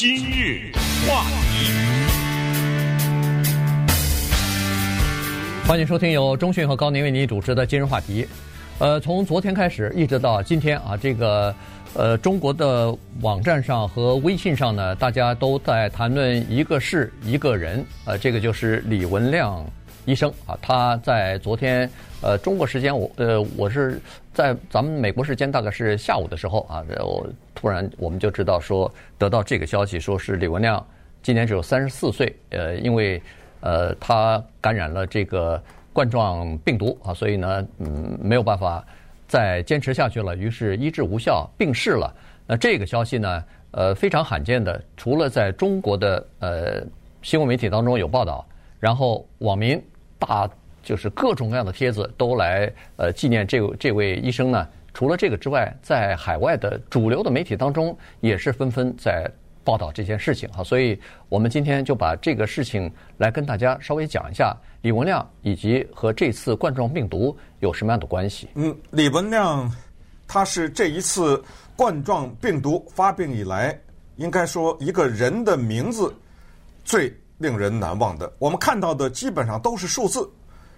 今日话题，欢迎收听由中讯和高宁为您主持的今日话题。呃，从昨天开始一直到今天啊，这个呃中国的网站上和微信上呢，大家都在谈论一个事一个人，呃，这个就是李文亮医生啊，他在昨天呃中国时间我呃我是在咱们美国时间大概是下午的时候啊，我突然我们就知道说得到这个消息，说是李文亮今年只有三十四岁，呃，因为呃他感染了这个。冠状病毒啊，所以呢，嗯，没有办法再坚持下去了，于是医治无效，病逝了。那这个消息呢，呃，非常罕见的，除了在中国的呃新闻媒体当中有报道，然后网民大就是各种各样的帖子都来呃纪念这这位医生呢。除了这个之外，在海外的主流的媒体当中也是纷纷在报道这件事情哈。所以我们今天就把这个事情来跟大家稍微讲一下。李文亮以及和这次冠状病毒有什么样的关系？嗯，李文亮他是这一次冠状病毒发病以来，应该说一个人的名字最令人难忘的。我们看到的基本上都是数字，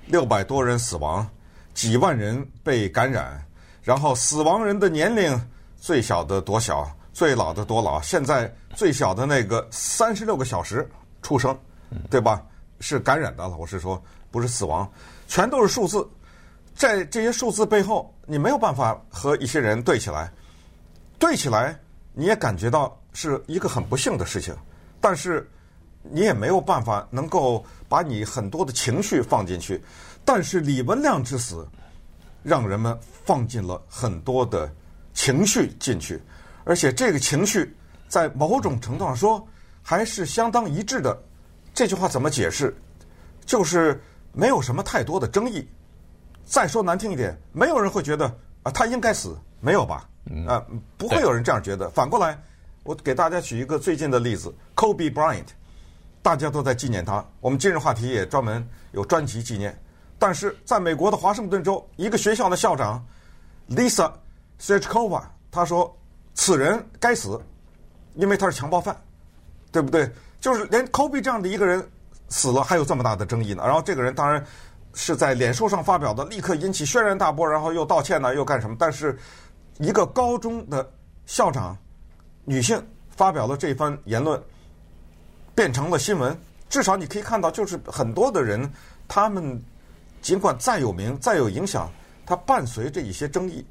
六百多人死亡，几万人被感染，然后死亡人的年龄最小的多小，最老的多老。现在最小的那个三十六个小时出生，对吧？是感染的了，我是说，不是死亡，全都是数字，在这些数字背后，你没有办法和一些人对起来，对起来你也感觉到是一个很不幸的事情，但是你也没有办法能够把你很多的情绪放进去，但是李文亮之死，让人们放进了很多的情绪进去，而且这个情绪在某种程度上说还是相当一致的。这句话怎么解释？就是没有什么太多的争议。再说难听一点，没有人会觉得啊，他应该死，没有吧？啊，不会有人这样觉得。反过来，我给大家举一个最近的例子：Kobe Bryant，大家都在纪念他。我们今日话题也专门有专辑纪念。但是在美国的华盛顿州，一个学校的校长 Lisa Serchkova，他说此人该死，因为他是强暴犯，对不对？就是连 Kobe 这样的一个人死了，还有这么大的争议呢。然后这个人当然是在脸书上发表的，立刻引起轩然大波，然后又道歉呢，又干什么？但是一个高中的校长，女性发表了这番言论，变成了新闻。至少你可以看到，就是很多的人，他们尽管再有名、再有影响，他伴随着一些争议，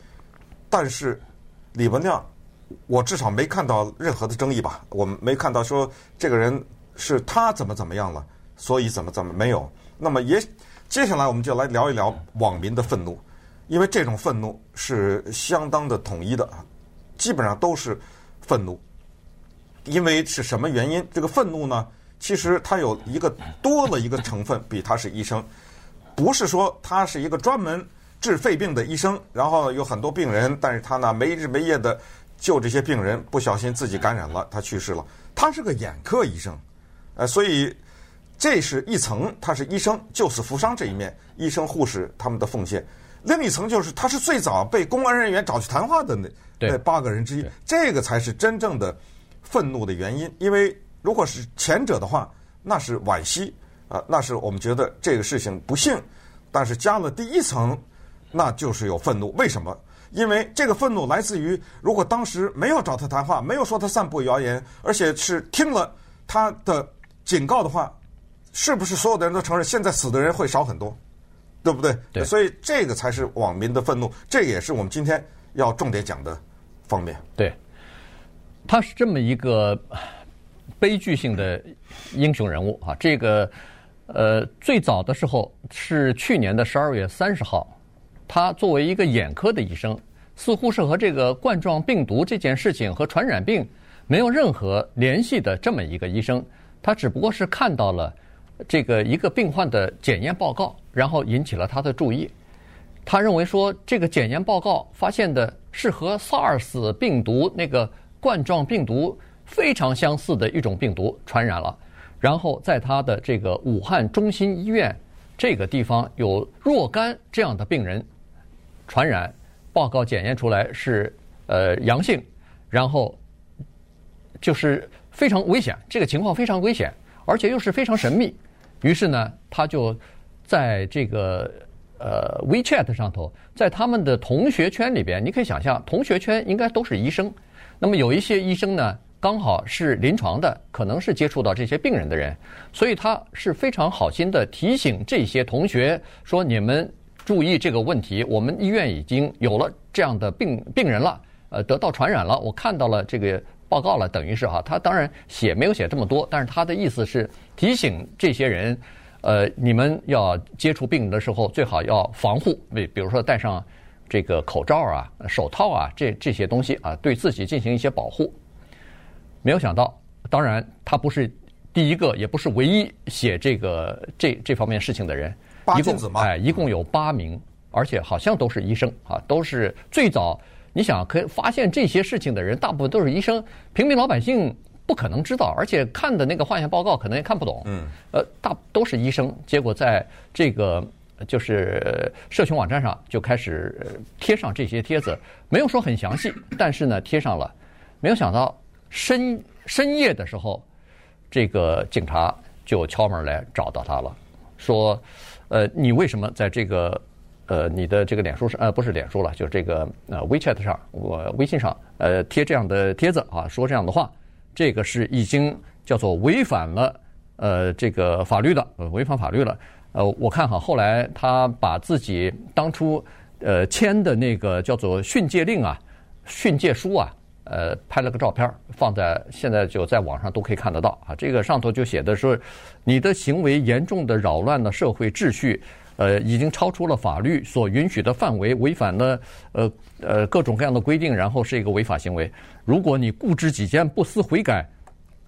但是李文亮。我至少没看到任何的争议吧，我们没看到说这个人是他怎么怎么样了，所以怎么怎么没有。那么也接下来我们就来聊一聊网民的愤怒，因为这种愤怒是相当的统一的，基本上都是愤怒。因为是什么原因？这个愤怒呢，其实它有一个多了一个成分，比他是医生，不是说他是一个专门治肺病的医生，然后有很多病人，但是他呢没日没夜的。救这些病人，不小心自己感染了，他去世了。他是个眼科医生，呃，所以这是一层，他是医生救死扶伤这一面，医生护士他们的奉献。另一层就是他是最早被公安人员找去谈话的那那八个人之一，这个才是真正的愤怒的原因。因为如果是前者的话，那是惋惜啊，那是我们觉得这个事情不幸。但是加了第一层，那就是有愤怒。为什么？因为这个愤怒来自于，如果当时没有找他谈话，没有说他散布谣言，而且是听了他的警告的话，是不是所有的人都承认现在死的人会少很多，对不对？对。所以这个才是网民的愤怒，这也是我们今天要重点讲的方面。对，他是这么一个悲剧性的英雄人物啊！这个呃，最早的时候是去年的十二月三十号。他作为一个眼科的医生，似乎是和这个冠状病毒这件事情和传染病没有任何联系的这么一个医生，他只不过是看到了这个一个病患的检验报告，然后引起了他的注意。他认为说，这个检验报告发现的是和 SARS 病毒那个冠状病毒非常相似的一种病毒传染了，然后在他的这个武汉中心医院这个地方有若干这样的病人。传染报告检验出来是呃阳性，然后就是非常危险，这个情况非常危险，而且又是非常神秘。于是呢，他就在这个呃 WeChat 上头，在他们的同学圈里边，你可以想象，同学圈应该都是医生。那么有一些医生呢，刚好是临床的，可能是接触到这些病人的人，所以他是非常好心的提醒这些同学说：“你们注意这个问题，我们医院已经有了这样的病病人了，呃，得到传染了。我看到了这个。”报告了，等于是哈，他当然写没有写这么多，但是他的意思是提醒这些人，呃，你们要接触病人的时候最好要防护，比比如说戴上这个口罩啊、手套啊，这这些东西啊，对自己进行一些保护。没有想到，当然他不是第一个，也不是唯一写这个这这方面事情的人。八君子嘛，哎，一共有八名，而且好像都是医生啊，都是最早。你想，可以发现这些事情的人，大部分都是医生，平民老百姓不可能知道，而且看的那个化验报告可能也看不懂。嗯，呃，大都是医生，结果在这个就是社群网站上就开始贴上这些帖子，没有说很详细，但是呢贴上了。没有想到深深夜的时候，这个警察就敲门来找到他了，说：“呃，你为什么在这个？”呃，你的这个脸书上，呃，不是脸书了，就这个呃 WeChat 上，我微信上，呃，贴这样的帖子啊，说这样的话，这个是已经叫做违反了呃这个法律的，违反法律了。呃，我看哈，后来他把自己当初呃签的那个叫做训诫令啊、训诫书啊，呃，拍了个照片放在现在就在网上都可以看得到啊。这个上头就写的是，你的行为严重的扰乱了社会秩序。呃，已经超出了法律所允许的范围，违反了呃呃各种各样的规定，然后是一个违法行为。如果你固执己见、不思悔改，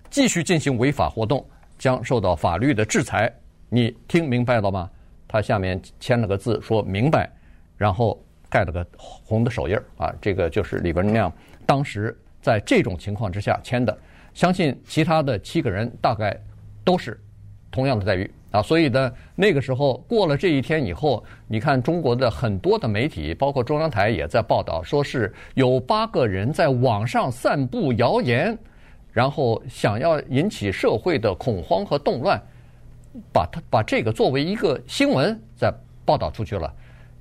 继续进行违法活动，将受到法律的制裁。你听明白了吗？他下面签了个字，说明白，然后盖了个红的手印儿啊。这个就是李文亮当时在这种情况之下签的。相信其他的七个人大概都是同样的待遇。啊，所以呢，那个时候过了这一天以后，你看中国的很多的媒体，包括中央台也在报道，说是有八个人在网上散布谣言，然后想要引起社会的恐慌和动乱，把他把这个作为一个新闻在报道出去了，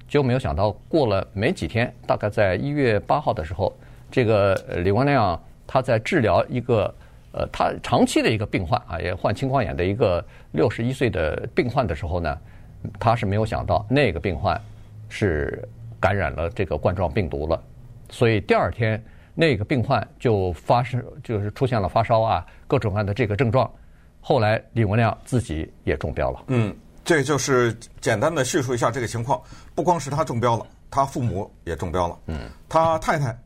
就没有想到过了没几天，大概在一月八号的时候，这个李光亮他在治疗一个。呃，他长期的一个病患啊，也患青光眼的一个六十一岁的病患的时候呢，他是没有想到那个病患是感染了这个冠状病毒了，所以第二天那个病患就发生，就是出现了发烧啊，各种各样的这个症状。后来李文亮自己也中标了。嗯，这就是简单的叙述一下这个情况。不光是他中标了，他父母也中标了。嗯，他太太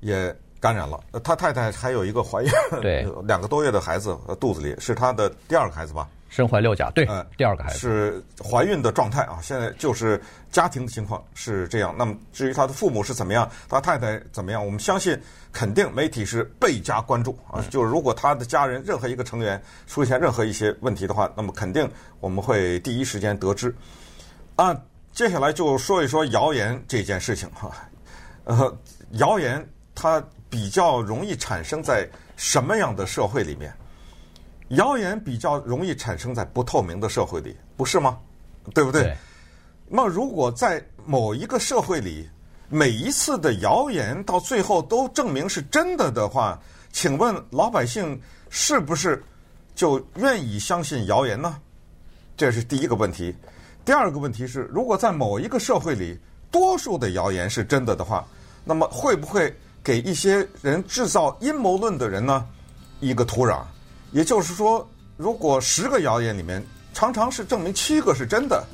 也。感染了，他太太还有一个怀孕，对，两个多月的孩子肚子里是他的第二个孩子吧？身怀六甲，对，嗯，第二个孩子是怀孕的状态啊。现在就是家庭的情况是这样。那么至于他的父母是怎么样，他太太怎么样，我们相信肯定媒体是倍加关注啊。就是如果他的家人任何一个成员出现任何一些问题的话，那么肯定我们会第一时间得知。啊，接下来就说一说谣言这件事情哈。呃，谣言它。比较容易产生在什么样的社会里面？谣言比较容易产生在不透明的社会里，不是吗？对不对？对。那如果在某一个社会里，每一次的谣言到最后都证明是真的的话，请问老百姓是不是就愿意相信谣言呢？这是第一个问题。第二个问题是，如果在某一个社会里，多数的谣言是真的的话，那么会不会？给一些人制造阴谋论的人呢，一个土壤，也就是说，如果十个谣言里面常常是证明七个是真的，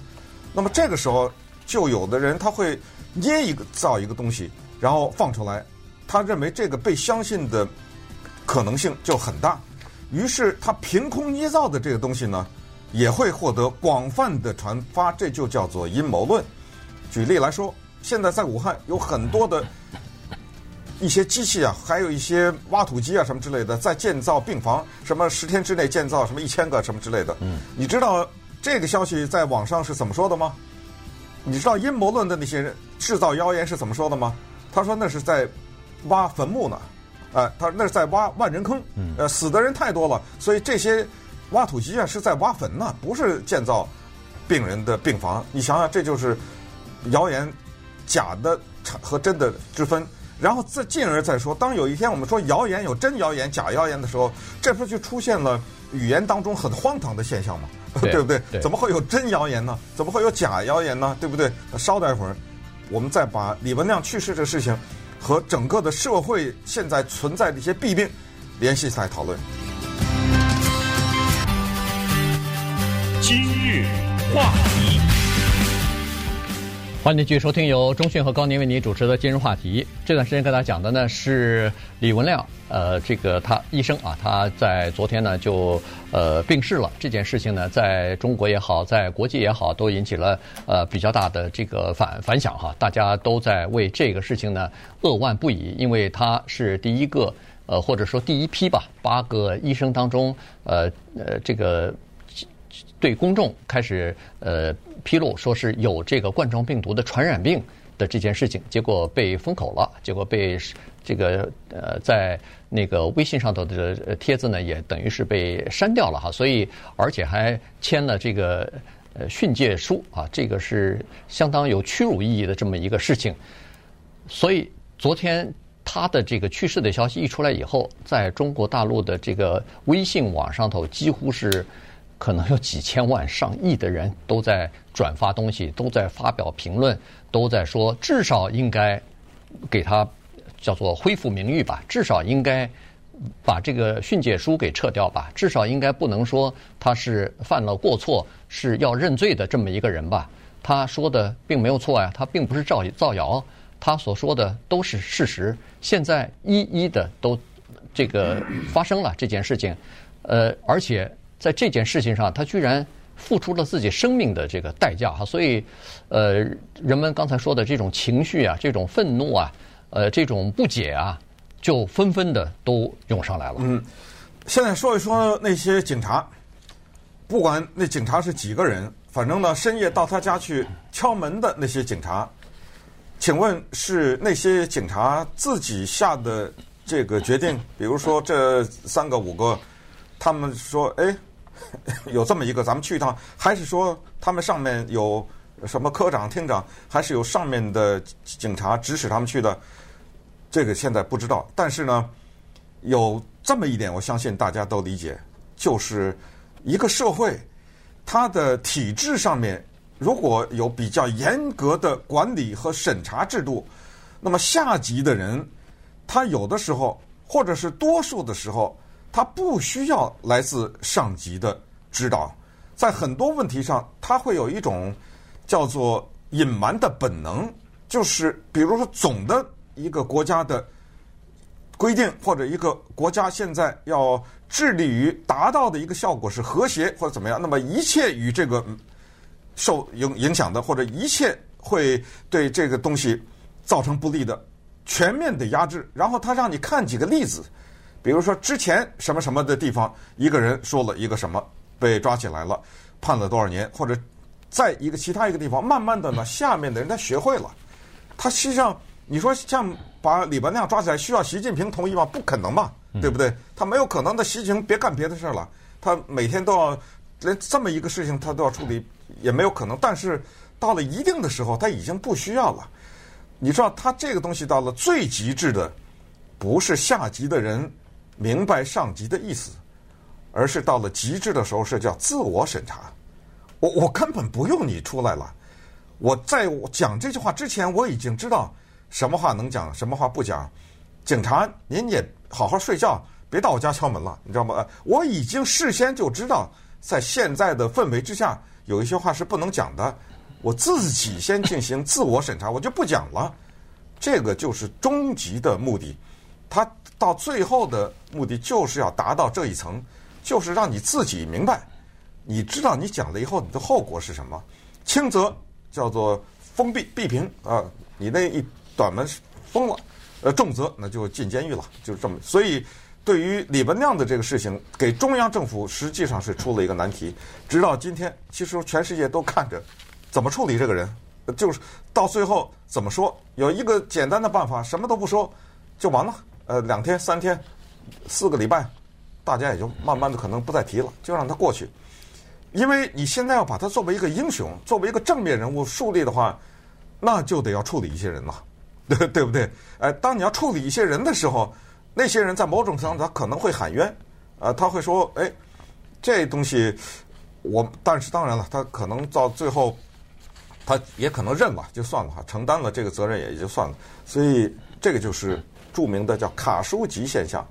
那么这个时候就有的人他会捏一个造一个东西，然后放出来，他认为这个被相信的可能性就很大，于是他凭空捏造的这个东西呢，也会获得广泛的传发，这就叫做阴谋论。举例来说，现在在武汉有很多的。一些机器啊，还有一些挖土机啊，什么之类的，在建造病房，什么十天之内建造什么一千个什么之类的。嗯，你知道这个消息在网上是怎么说的吗？你知道阴谋论的那些人制造谣言是怎么说的吗？他说那是在挖坟墓呢，呃，他说那是在挖万人坑，呃，死的人太多了，所以这些挖土机啊是在挖坟呢，不是建造病人的病房。你想想，这就是谣言假的和真的之分。然后再进而再说，当有一天我们说谣言有真谣言、假谣言的时候，这不就出现了语言当中很荒唐的现象吗？对，对不对？对，怎么会有真谣言呢？怎么会有假谣言呢？对不对？稍待会儿，我们再把李文亮去世这事情和整个的社会现在存在的一些弊病联系起来讨论。今日话题。欢迎继续收听由中讯和高宁为您主持的今日话题。这段时间跟大家讲的呢是李文亮，呃，这个他医生啊，他在昨天呢就呃病逝了。这件事情呢，在中国也好，在国际也好，都引起了呃比较大的这个反反响哈。大家都在为这个事情呢扼腕不已，因为他是第一个呃或者说第一批吧，八个医生当中呃呃这个。对公众开始呃披露说是有这个冠状病毒的传染病的这件事情，结果被封口了，结果被这个呃在那个微信上头的帖子呢，也等于是被删掉了哈，所以而且还签了这个呃训诫书啊，这个是相当有屈辱意义的这么一个事情。所以昨天他的这个去世的消息一出来以后，在中国大陆的这个微信网上头几乎是。可能有几千万、上亿的人都在转发东西，都在发表评论，都在说至少应该给他叫做恢复名誉吧，至少应该把这个训诫书给撤掉吧，至少应该不能说他是犯了过错，是要认罪的这么一个人吧。他说的并没有错呀，他并不是造造谣，他所说的都是事实。现在一一的都这个发生了这件事情，呃，而且。在这件事情上，他居然付出了自己生命的这个代价哈，所以，呃，人们刚才说的这种情绪啊，这种愤怒啊，呃，这种不解啊，就纷纷的都涌上来了。嗯，现在说一说那些警察，不管那警察是几个人，反正呢，深夜到他家去敲门的那些警察，请问是那些警察自己下的这个决定？比如说这三个五个，他们说，哎。有这么一个，咱们去一趟，还是说他们上面有什么科长、厅长，还是有上面的警察指使他们去的？这个现在不知道。但是呢，有这么一点，我相信大家都理解，就是一个社会，它的体制上面如果有比较严格的管理和审查制度，那么下级的人，他有的时候，或者是多数的时候。他不需要来自上级的指导，在很多问题上，他会有一种叫做隐瞒的本能，就是比如说总的一个国家的规定，或者一个国家现在要致力于达到的一个效果是和谐或者怎么样，那么一切与这个受影影响的，或者一切会对这个东西造成不利的，全面的压制，然后他让你看几个例子。比如说，之前什么什么的地方，一个人说了一个什么，被抓起来了，判了多少年，或者在一个其他一个地方，慢慢的呢，下面的人他学会了。他实际上，你说像把李文亮抓起来，需要习近平同意吗？不可能嘛，对不对？他没有可能的，习近平别干别的事儿了，他每天都要连这么一个事情他都要处理，也没有可能。但是到了一定的时候，他已经不需要了。你知道，他这个东西到了最极致的，不是下级的人。明白上级的意思，而是到了极致的时候是叫自我审查。我我根本不用你出来了，我在我讲这句话之前，我已经知道什么话能讲，什么话不讲。警察，您也好好睡觉，别到我家敲门了，你知道吗？我已经事先就知道，在现在的氛围之下，有一些话是不能讲的。我自己先进行自我审查，我就不讲了。这个就是终极的目的，他。到最后的目的就是要达到这一层，就是让你自己明白，你知道你讲了以后你的后果是什么。轻则叫做封闭闭屏啊，你那一短门封了；呃，重则那就进监狱了，就是这么。所以，对于李文亮的这个事情，给中央政府实际上是出了一个难题。直到今天，其实全世界都看着怎么处理这个人，就是到最后怎么说，有一个简单的办法，什么都不说就完了。呃，两天、三天、四个礼拜，大家也就慢慢的可能不再提了，就让它过去。因为你现在要把它作为一个英雄，作为一个正面人物树立的话，那就得要处理一些人了，对 对不对？哎，当你要处理一些人的时候，那些人在某种程度上他可能会喊冤，呃，他会说，哎，这东西我，但是当然了，他可能到最后，他也可能认了，就算了哈，承担了这个责任也就算了。所以这个就是著名的叫卡舒吉现象。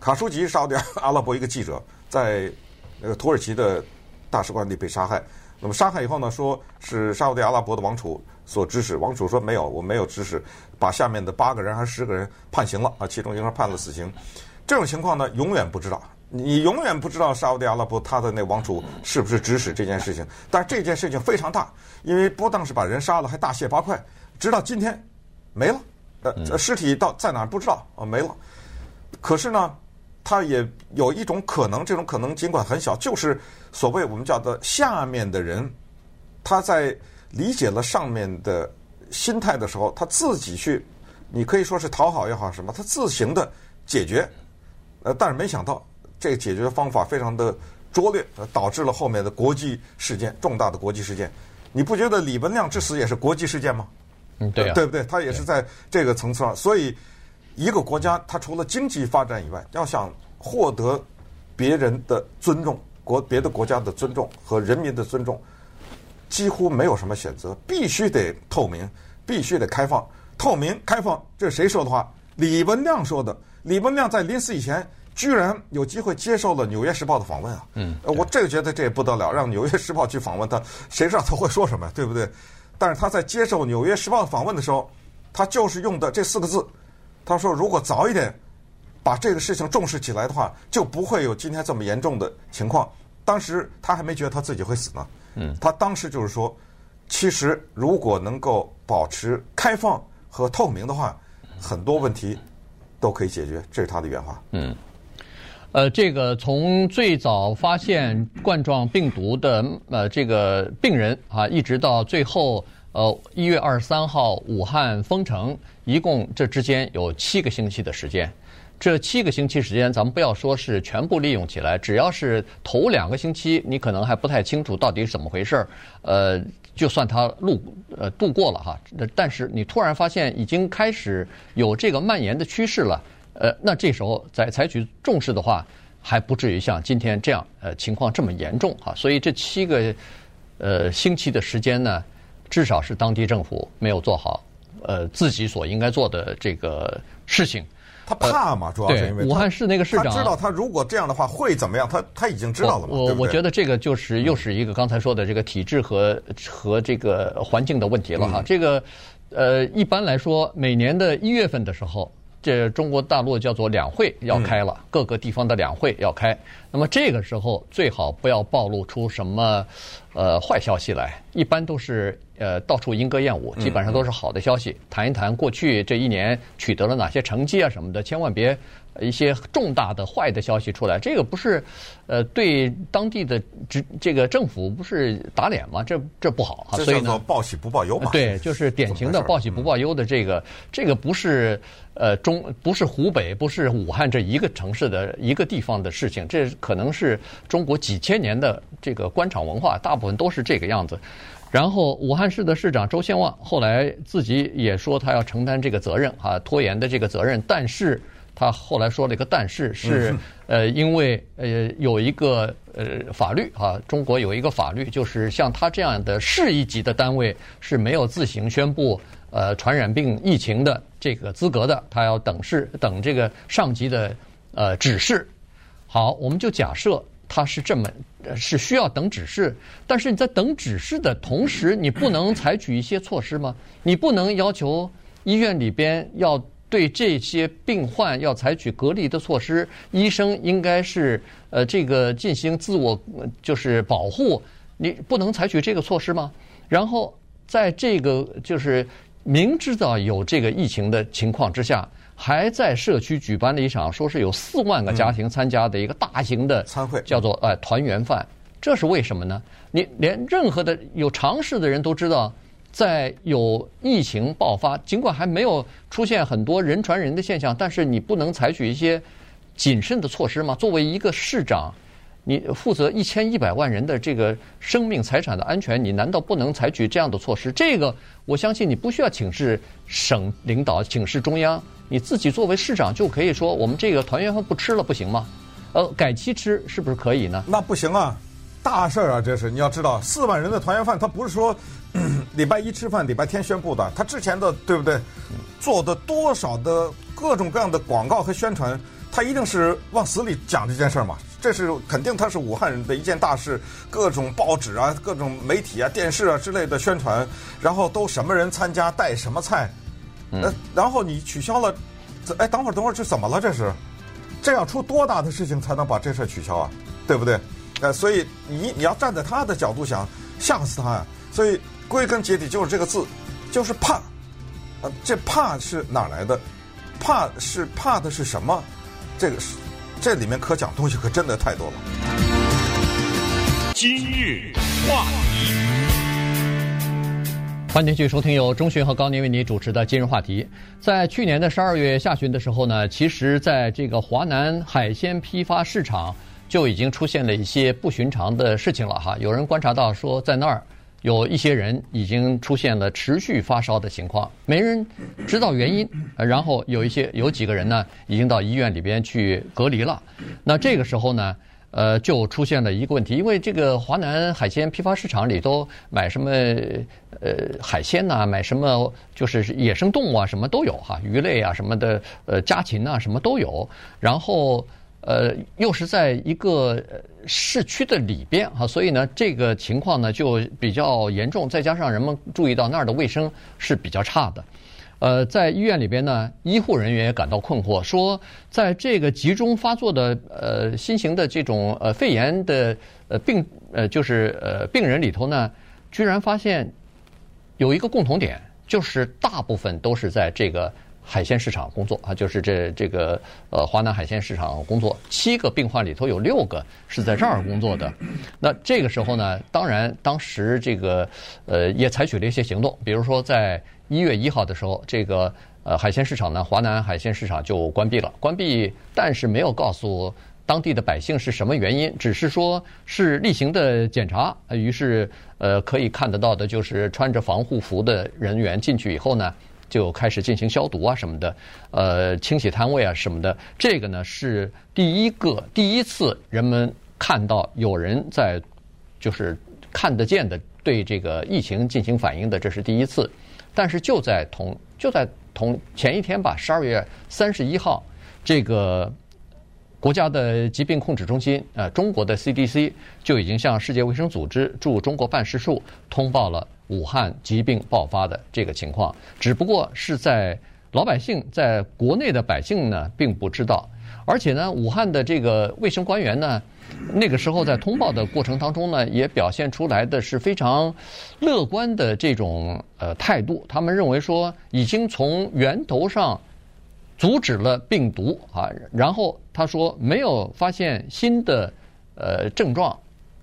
卡舒吉是沙特阿拉伯一个记者，在那个土耳其的。大使馆里被杀害，那么杀害以后呢，说是沙乌地阿拉伯的王储所指使，王储说没有，我没有指使，把下面的八个人还是十个人判刑了啊，其中一个人判了死刑。这种情况呢，永远不知道，你永远不知道沙乌地阿拉伯他的那王储是不是指使这件事情。但是这件事情非常大，因为不但是把人杀了，还大卸八块，直到今天没了，呃，尸体到在哪儿不知道啊，没了。可是呢，他也有一种可能，这种可能尽管很小，就是所谓我们叫做下面的人，他在理解了上面的心态的时候，他自己去，你可以说是讨好也好什么，他自行的解决，呃，但是没想到这个解决的方法非常的拙劣，呃，导致了后面的国际事件，重大的国际事件。你不觉得李文亮之死也是国际事件吗？嗯，对啊，对不对？他也是在这个层次上，所以。一个国家，它除了经济发展以外，要想获得别人的尊重、国别的国家的尊重和人民的尊重，几乎没有什么选择，必须得透明，必须得开放。透明开放，这是谁说的话？李文亮说的。李文亮在临死以前，居然有机会接受了《纽约时报》的访问啊！嗯，我这个觉得这也不得了，让《纽约时报》去访问他，谁知道他会说什么，对不对？但是他在接受《纽约时报》访问的时候，他就是用的这四个字。他说：“如果早一点把这个事情重视起来的话，就不会有今天这么严重的情况。当时他还没觉得他自己会死呢。嗯，他当时就是说，其实如果能够保持开放和透明的话，很多问题都可以解决。这是他的原话。嗯，呃，这个从最早发现冠状病毒的呃这个病人啊，一直到最后。”呃，一月二十三号武汉封城，一共这之间有七个星期的时间。这七个星期时间，咱们不要说是全部利用起来，只要是头两个星期，你可能还不太清楚到底是怎么回事儿。呃，就算他路呃度过了哈，但是你突然发现已经开始有这个蔓延的趋势了，呃，那这时候再采取重视的话，还不至于像今天这样呃情况这么严重哈。所以这七个呃星期的时间呢，至少是当地政府没有做好，呃，自己所应该做的这个事情。他怕嘛？主要是因为武汉市那个市长他知道，他如果这样的话会怎么样？他他已经知道了嘛？我我觉得这个就是又是一个刚才说的这个体制和和这个环境的问题了哈。这个呃，一般来说，每年的一月份的时候，这中国大陆叫做两会要开了，各个地方的两会要开。那么这个时候最好不要暴露出什么呃坏消息来，一般都是。呃，到处莺歌燕舞，基本上都是好的消息。谈一谈过去这一年取得了哪些成绩啊什么的，千万别一些重大的坏的消息出来。这个不是呃对当地的这这个政府不是打脸吗？这这不好啊。所以呢，报喜不报忧嘛。对，就是典型的报喜不报忧的这个这个不是呃中不是湖北不是武汉这一个城市的一个地方的事情，这可能是中国几千年的这个官场文化，大部分都是这个样子。然后，武汉市的市长周先旺后来自己也说，他要承担这个责任啊，拖延的这个责任。但是他后来说了一个但是，是呃，因为呃有一个呃法律啊，中国有一个法律，就是像他这样的市一级的单位是没有自行宣布呃传染病疫情的这个资格的，他要等是等这个上级的呃指示。好，我们就假设。他是这么是需要等指示，但是你在等指示的同时，你不能采取一些措施吗？你不能要求医院里边要对这些病患要采取隔离的措施，医生应该是呃这个进行自我就是保护，你不能采取这个措施吗？然后在这个就是明知道有这个疫情的情况之下。还在社区举办了一场，说是有四万个家庭参加的一个大型的餐会，叫做呃团圆饭。这是为什么呢？你连任何的有常识的人都知道，在有疫情爆发，尽管还没有出现很多人传人的现象，但是你不能采取一些谨慎的措施吗？作为一个市长，你负责一千一百万人的这个生命财产的安全，你难道不能采取这样的措施？这个我相信你不需要请示省领导，请示中央，你自己作为市长就可以说，我们这个团圆饭不吃了，不行吗？呃，改期吃是不是可以呢？那不行啊，大事儿啊，这是你要知道，四万人的团圆饭，他不是说。礼拜一吃饭，礼拜天宣布的。他之前的对不对？做的多少的各种各样的广告和宣传，他一定是往死里讲这件事儿嘛。这是肯定，他是武汉人的一件大事。各种报纸啊，各种媒体啊，电视啊之类的宣传，然后都什么人参加，带什么菜。呃，然后你取消了，哎，等会儿，等会儿，这怎么了？这是，这要出多大的事情才能把这事儿取消啊？对不对？呃，所以你你要站在他的角度想，吓死他呀！所以。归根结底就是这个字，就是怕，呃，这怕是哪来的？怕是怕的是什么？这个是这里面可讲东西可真的太多了。今日话题，欢迎继续收听由钟迅和高宁为您主持的今日话题。在去年的十二月下旬的时候呢，其实在这个华南海鲜批发市场就已经出现了一些不寻常的事情了哈。有人观察到说，在那儿。有一些人已经出现了持续发烧的情况，没人知道原因。然后有一些有几个人呢，已经到医院里边去隔离了。那这个时候呢，呃，就出现了一个问题，因为这个华南海鲜批发市场里都买什么呃海鲜呐，买什么就是野生动物啊，什么都有哈，鱼类啊什么的，呃家禽啊什么都有。然后。呃，又是在一个市区的里边哈，所以呢，这个情况呢就比较严重。再加上人们注意到那儿的卫生是比较差的，呃，在医院里边呢，医护人员也感到困惑，说在这个集中发作的呃新型的这种呃肺炎的呃病呃就是呃病人里头呢，居然发现有一个共同点，就是大部分都是在这个。海鲜市场工作啊，就是这这个呃华南海鲜市场工作，七个病患里头有六个是在这儿工作的。那这个时候呢，当然当时这个呃也采取了一些行动，比如说在一月一号的时候，这个呃海鲜市场呢，华南海鲜市场就关闭了，关闭，但是没有告诉当地的百姓是什么原因，只是说是例行的检查。于是呃可以看得到的就是穿着防护服的人员进去以后呢。就开始进行消毒啊什么的，呃，清洗摊位啊什么的。这个呢是第一个第一次人们看到有人在，就是看得见的对这个疫情进行反应的，这是第一次。但是就在同就在同前一天吧，十二月三十一号，这个国家的疾病控制中心，呃，中国的 CDC 就已经向世界卫生组织驻中国办事处通报了。武汉疾病爆发的这个情况，只不过是在老百姓在国内的百姓呢，并不知道。而且呢，武汉的这个卫生官员呢，那个时候在通报的过程当中呢，也表现出来的是非常乐观的这种呃态度。他们认为说，已经从源头上阻止了病毒啊。然后他说，没有发现新的呃症状，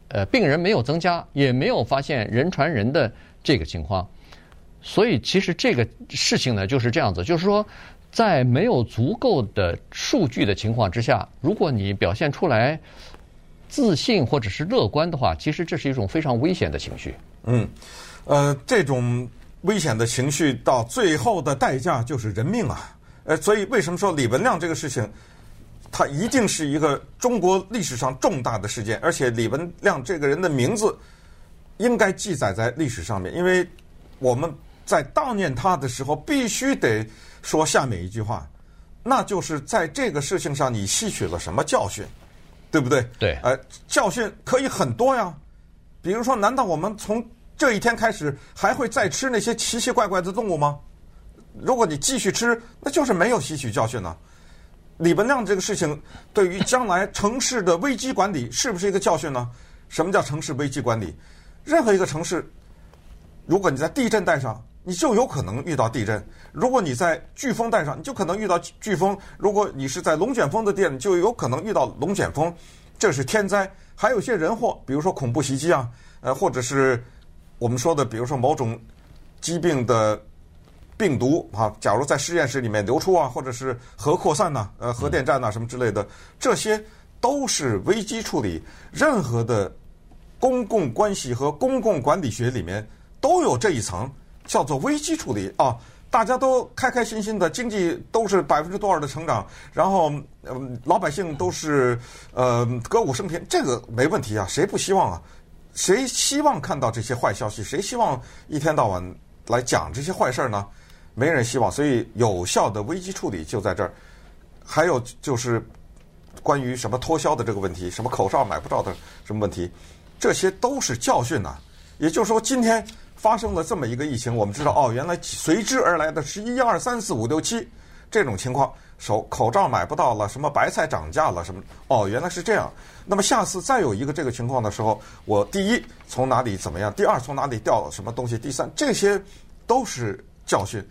呃，病人没有增加，也没有发现人传人的。这个情况，所以其实这个事情呢就是这样子，就是说，在没有足够的数据的情况之下，如果你表现出来自信或者是乐观的话，其实这是一种非常危险的情绪。嗯，呃，这种危险的情绪到最后的代价就是人命啊！呃，所以为什么说李文亮这个事情，他一定是一个中国历史上重大的事件，而且李文亮这个人的名字。应该记载在历史上面，因为我们在悼念他的时候，必须得说下面一句话，那就是在这个事情上你吸取了什么教训，对不对？对。呃，教训可以很多呀，比如说，难道我们从这一天开始还会再吃那些奇奇怪怪的动物吗？如果你继续吃，那就是没有吸取教训了。李文亮这个事情对于将来城市的危机管理是不是一个教训呢？什么叫城市危机管理？任何一个城市，如果你在地震带上，你就有可能遇到地震；如果你在飓风带上，你就可能遇到飓风；如果你是在龙卷风的地，你就有可能遇到龙卷风。这是天灾，还有些人祸，比如说恐怖袭击啊，呃，或者是我们说的，比如说某种疾病的病毒啊，假如在实验室里面流出啊，或者是核扩散呐、呃，核电站呐、什么之类的，这些都是危机处理。任何的公共关系和公共管理学里面都有这一层，叫做危机处理啊。大家都开开心心的，经济都是百分之多少的成长，然后嗯，老百姓都是呃歌舞升平，这个没问题啊，谁不希望啊？谁希望看到这些坏消息？谁希望一天到晚来讲这些坏事儿呢？没人希望，所以有效的危机处理就在这儿。还有就是关于什么脱销的这个问题，什么口罩买不着的什么问题，这些都是教训呐。也就是说，今天。发生了这么一个疫情，我们知道哦，原来随之而来的是一二三四五六七这种情况，手口罩买不到了，什么白菜涨价了，什么哦，原来是这样。那么下次再有一个这个情况的时候，我第一从哪里怎么样，第二从哪里掉什么东西，第三这些都是教训。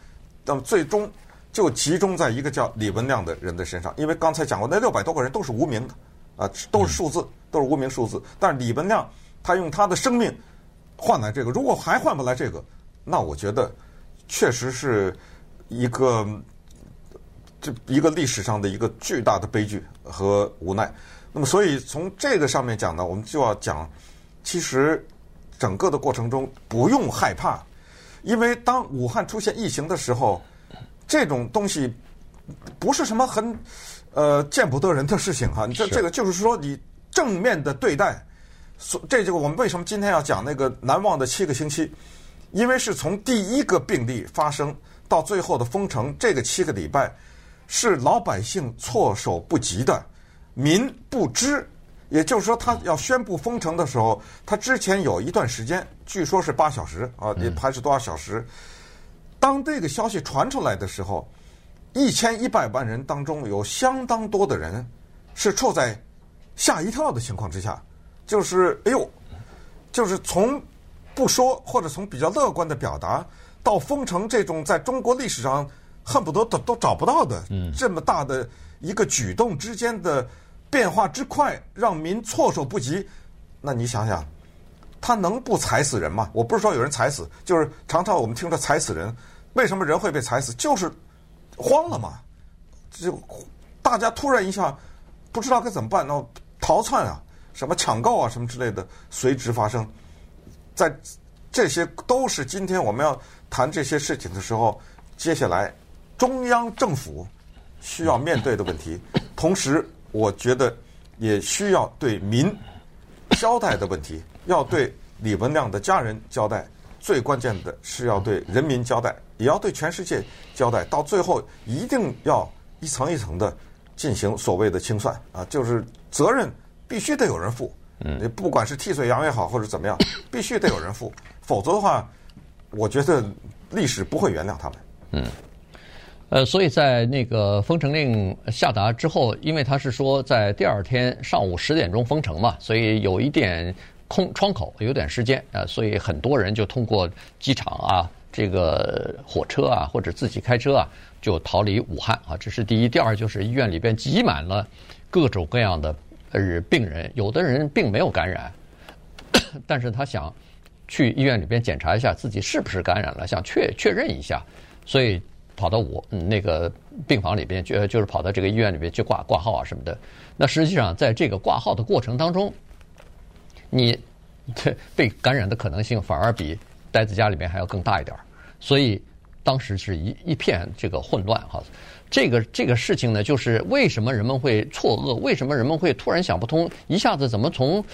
那么最终就集中在一个叫李文亮的人的身上，因为刚才讲过，那六百多个人都是无名的啊，都是数字，都是无名数字。但是李文亮他用他的生命。换来这个，如果还换不来这个，那我觉得确实是一个这一个历史上的一个巨大的悲剧和无奈。那么，所以从这个上面讲呢，我们就要讲，其实整个的过程中不用害怕，因为当武汉出现疫情的时候，这种东西不是什么很呃见不得人的事情哈。你这这个就是说，你正面的对待。所这就是我们为什么今天要讲那个难忘的七个星期，因为是从第一个病例发生到最后的封城，这个七个礼拜是老百姓措手不及的，民不知。也就是说，他要宣布封城的时候，他之前有一段时间，据说是八小时啊，也还是多少小时。当这个消息传出来的时候，一千一百万人当中有相当多的人是处在吓一跳的情况之下。就是哎呦，就是从不说或者从比较乐观的表达到封城这种在中国历史上恨不得都都找不到的这么大的一个举动之间的变化之快，让民措手不及。那你想想，他能不踩死人吗？我不是说有人踩死，就是常常我们听说踩死人，为什么人会被踩死？就是慌了嘛，就大家突然一下不知道该怎么办，那逃窜啊！什么抢购啊，什么之类的随之发生，在这些都是今天我们要谈这些事情的时候，接下来中央政府需要面对的问题，同时我觉得也需要对民交代的问题，要对李文亮的家人交代，最关键的是要对人民交代，也要对全世界交代，到最后一定要一层一层的进行所谓的清算啊，就是责任。必须得有人负，嗯，不管是替罪羊也好，或者怎么样，必须得有人负，否则的话，我觉得历史不会原谅他们。嗯，呃，所以在那个封城令下达之后，因为他是说在第二天上午十点钟封城嘛，所以有一点空窗口，有点时间啊，所以很多人就通过机场啊、这个火车啊，或者自己开车啊，就逃离武汉啊。这是第一，第二就是医院里边挤满了各种各样的。呃病人，有的人并没有感染，但是他想去医院里边检查一下自己是不是感染了，想确确认一下，所以跑到我那个病房里边，就就是跑到这个医院里边去挂挂号啊什么的。那实际上在这个挂号的过程当中，你这被感染的可能性反而比待在家里边还要更大一点，所以当时是一一片这个混乱哈。这个这个事情呢，就是为什么人们会错愕？为什么人们会突然想不通？一下子怎么从，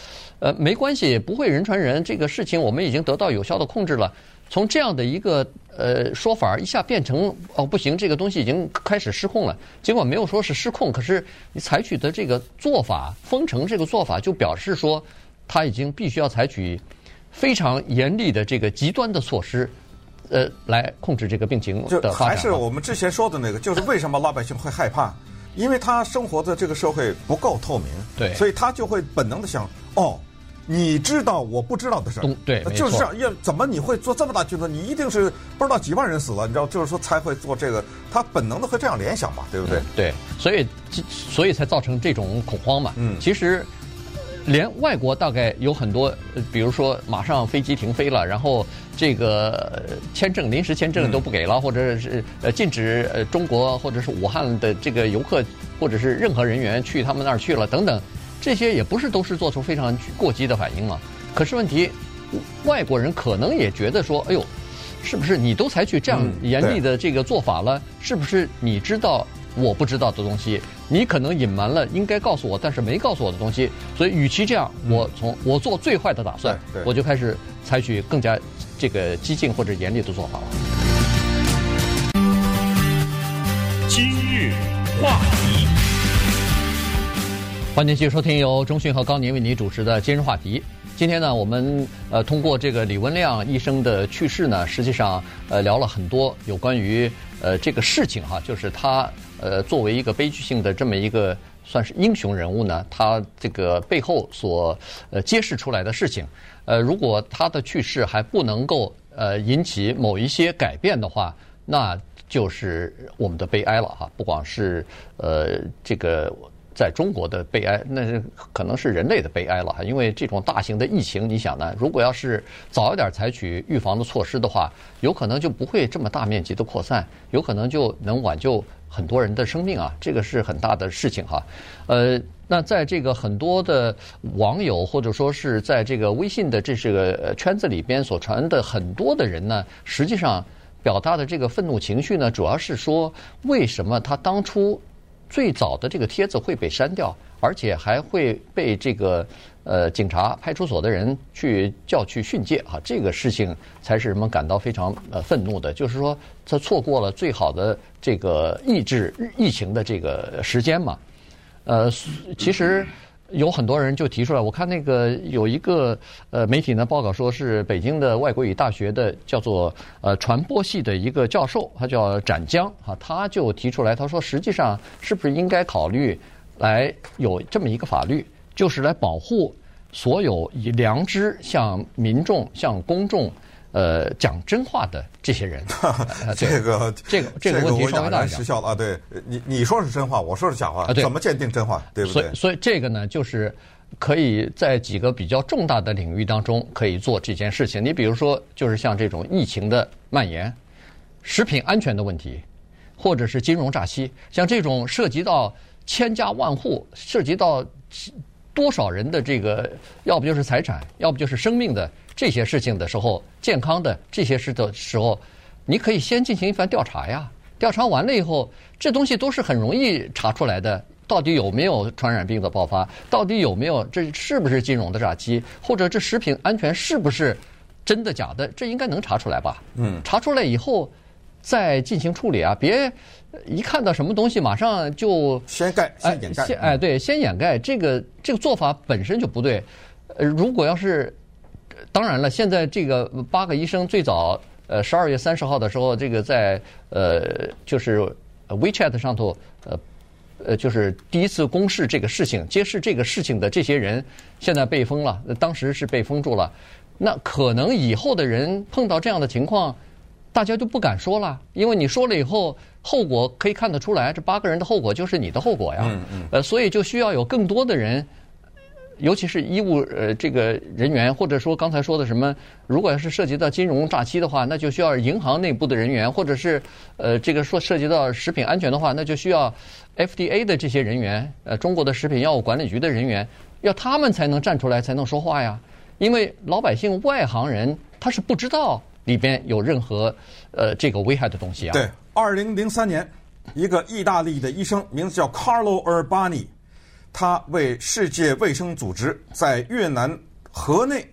呃，没关系，不会人传人这个事情，我们已经得到有效的控制了。从这样的一个呃说法，一下变成哦不行，这个东西已经开始失控了。尽管没有说是失控，可是你采取的这个做法，封城这个做法，就表示说他已经必须要采取非常严厉的这个极端的措施。呃，来控制这个病情的发展。还是我们之前说的那个，就是为什么老百姓会害怕？因为他生活的这个社会不够透明，对，所以他就会本能的想，哦，你知道我不知道的事儿，对，就是这样。要怎么你会做这么大决策？你一定是不知道几万人死了，你知道，就是说才会做这个。他本能的会这样联想嘛，对不对？对，所以所以才造成这种恐慌嘛。嗯，其实连外国大概有很多，比如说马上飞机停飞了，然后这个签证临时签证都不给了，嗯、或者是呃禁止呃中国或者是武汉的这个游客或者是任何人员去他们那儿去了等等，这些也不是都是做出非常过激的反应嘛。可是问题，外国人可能也觉得说，哎呦，是不是你都采取这样严厉的这个做法了？嗯、是不是你知道？我不知道的东西，你可能隐瞒了应该告诉我，但是没告诉我的东西。所以，与其这样，我从我做最坏的打算，我就开始采取更加这个激进或者严厉的做法了。今日话题，欢迎继续收听由中讯和高宁为你主持的今日话题。今天呢，我们呃通过这个李文亮医生的去世呢，实际上呃聊了很多有关于呃这个事情哈，就是他呃作为一个悲剧性的这么一个算是英雄人物呢，他这个背后所呃揭示出来的事情，呃如果他的去世还不能够呃引起某一些改变的话，那就是我们的悲哀了哈，不光是呃这个。在中国的悲哀，那是可能是人类的悲哀了哈。因为这种大型的疫情，你想呢？如果要是早一点采取预防的措施的话，有可能就不会这么大面积的扩散，有可能就能挽救很多人的生命啊。这个是很大的事情哈。呃，那在这个很多的网友或者说是在这个微信的这是个圈子里边所传的很多的人呢，实际上表达的这个愤怒情绪呢，主要是说为什么他当初。最早的这个帖子会被删掉，而且还会被这个呃警察派出所的人去叫去训诫啊，这个事情才是人们感到非常呃愤怒的。就是说，他错过了最好的这个抑制疫情的这个时间嘛。呃，其实。有很多人就提出来，我看那个有一个呃媒体呢报道说是北京的外国语大学的叫做呃传播系的一个教授，他叫展江啊，他就提出来，他说实际上是不是应该考虑来有这么一个法律，就是来保护所有以良知向民众向公众。呃，讲真话的这些人，这个这个这个问题稍微大一点。时效了啊，对你你说是真话，我说是假话，啊、怎么鉴定真话？对不对？所以所以这个呢，就是可以在几个比较重大的领域当中可以做这件事情。你比如说，就是像这种疫情的蔓延、食品安全的问题，或者是金融诈欺，像这种涉及到千家万户、涉及到多少人的这个，要不就是财产，要不就是生命的。这些事情的时候，健康的这些事的时候，你可以先进行一番调查呀。调查完了以后，这东西都是很容易查出来的。到底有没有传染病的爆发？到底有没有？这是不是金融的诈欺？或者这食品安全是不是真的假的？这应该能查出来吧？嗯，查出来以后再进行处理啊！别一看到什么东西马上就先盖，先掩盖。先哎，对，先掩盖。这个这个做法本身就不对。呃，如果要是。当然了，现在这个八个医生最早，呃，十二月三十号的时候，这个在呃，就是 WeChat 上头，呃，呃，就是第一次公示这个事情、揭示这个事情的这些人，现在被封了。当时是被封住了，那可能以后的人碰到这样的情况，大家就不敢说了，因为你说了以后，后果可以看得出来，这八个人的后果就是你的后果呀。嗯嗯。呃，所以就需要有更多的人。尤其是医务呃这个人员，或者说刚才说的什么，如果要是涉及到金融诈欺的话，那就需要银行内部的人员，或者是呃这个说涉及到食品安全的话，那就需要 FDA 的这些人员，呃中国的食品药物管理局的人员，要他们才能站出来才能说话呀。因为老百姓外行人他是不知道里边有任何呃这个危害的东西啊。对，二零零三年，一个意大利的医生，名字叫 Carlo Urbani。他为世界卫生组织在越南河内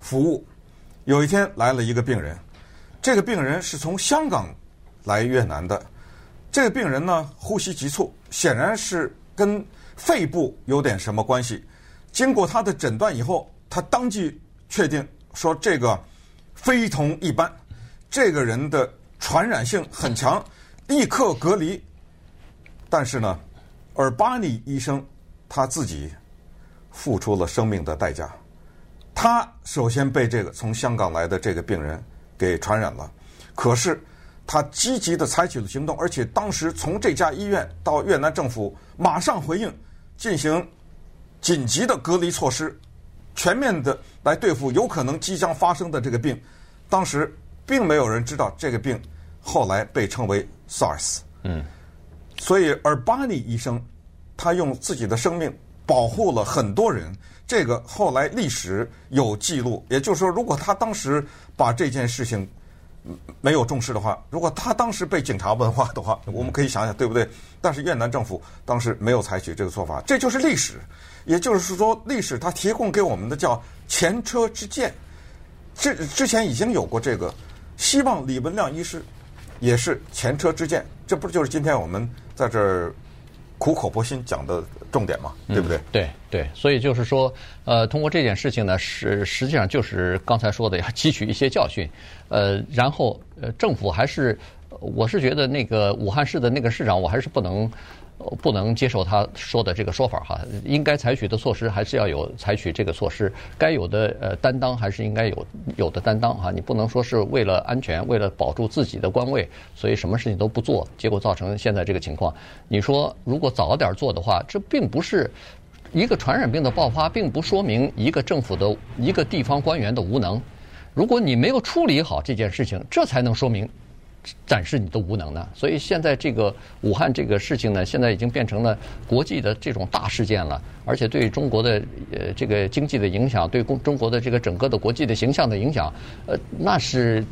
服务。有一天来了一个病人，这个病人是从香港来越南的。这个病人呢，呼吸急促，显然是跟肺部有点什么关系。经过他的诊断以后，他当即确定说这个非同一般，这个人的传染性很强，立刻隔离。但是呢，尔巴尼医生。他自己付出了生命的代价，他首先被这个从香港来的这个病人给传染了，可是他积极的采取了行动，而且当时从这家医院到越南政府马上回应，进行紧急的隔离措施，全面的来对付有可能即将发生的这个病。当时并没有人知道这个病后来被称为 SARS。嗯，所以而巴尼医生他用自己的生命保护了很多人。这个后来历史有记录，也就是说，如果他当时把这件事情没有重视的话，如果他当时被警察问话的话，我们可以想想，对不对？但是越南政府当时没有采取这个做法，这就是历史。也就是说，历史它提供给我们的叫前车之鉴。之之前已经有过这个，希望李文亮医师也是前车之鉴。这不就是今天我们在这儿苦口婆心讲的重点嘛，对不对？嗯、对对，所以就是说，呃，通过这件事情呢，实实际上就是刚才说的，要汲取一些教训，呃，然后呃，政府还是，我是觉得那个武汉市的那个市长，我还是不能。不能接受他说的这个说法哈，应该采取的措施还是要有采取这个措施，该有的呃担当还是应该有有的担当哈，你不能说是为了安全，为了保住自己的官位，所以什么事情都不做，结果造成现在这个情况。你说如果早点做的话，这并不是一个传染病的爆发，并不说明一个政府的一个地方官员的无能。如果你没有处理好这件事情，这才能说明。展示你的无能呢？所以现在这个武汉这个事情呢，现在已经变成了国际的这种大事件了，而且对中国的呃这个经济的影响，对中国的这个整个的国际的形象的影响，呃，那是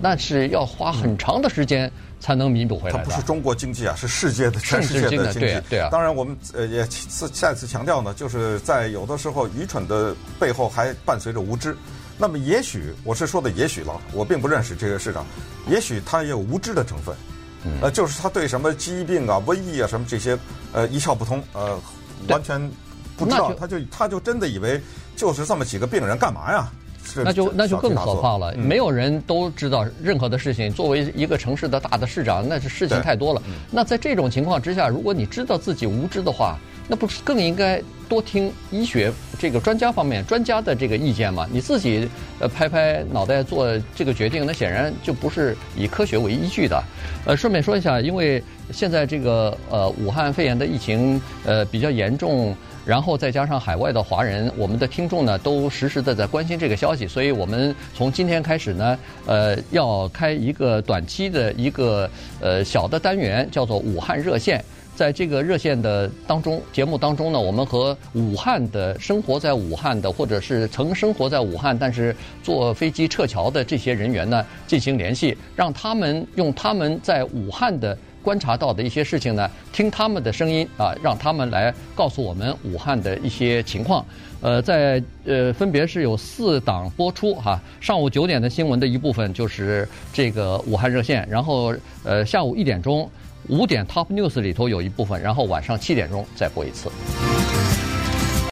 那是要花很长的时间才能弥补回来的。它不是中国经济啊，是世界的全世界的经济。对啊，对啊。当然，我们呃也次再次强调呢，就是在有的时候愚蠢的背后还伴随着无知。那么也许我是说的也许了，我并不认识这个市长，也许他也有无知的成分，呃，就是他对什么疾病啊、瘟疫啊什么这些呃一窍不通，呃，完全不知道，他就他就真的以为就是这么几个病人干嘛呀？那就那就更可怕了，没有人都知道任何的事情。作为一个城市的大的市长，那是事情太多了。那在这种情况之下，如果你知道自己无知的话，那不是更应该多听医学这个专家方面专家的这个意见吗？你自己呃拍拍脑袋做这个决定，那显然就不是以科学为依据的。呃，顺便说一下，因为现在这个呃武汉肺炎的疫情呃比较严重，然后再加上海外的华人，我们的听众呢都实时的在关心这个消息，所以我们从今天开始呢，呃要开一个短期的一个呃小的单元，叫做武汉热线。在这个热线的当中，节目当中呢，我们和武汉的生活在武汉的，或者是曾生活在武汉，但是坐飞机撤侨的这些人员呢进行联系，让他们用他们在武汉的观察到的一些事情呢，听他们的声音啊，让他们来告诉我们武汉的一些情况。呃，在呃，分别是有四档播出哈，上午九点的新闻的一部分就是这个武汉热线，然后呃，下午一点钟。五点 Top News 里头有一部分，然后晚上七点钟再播一次。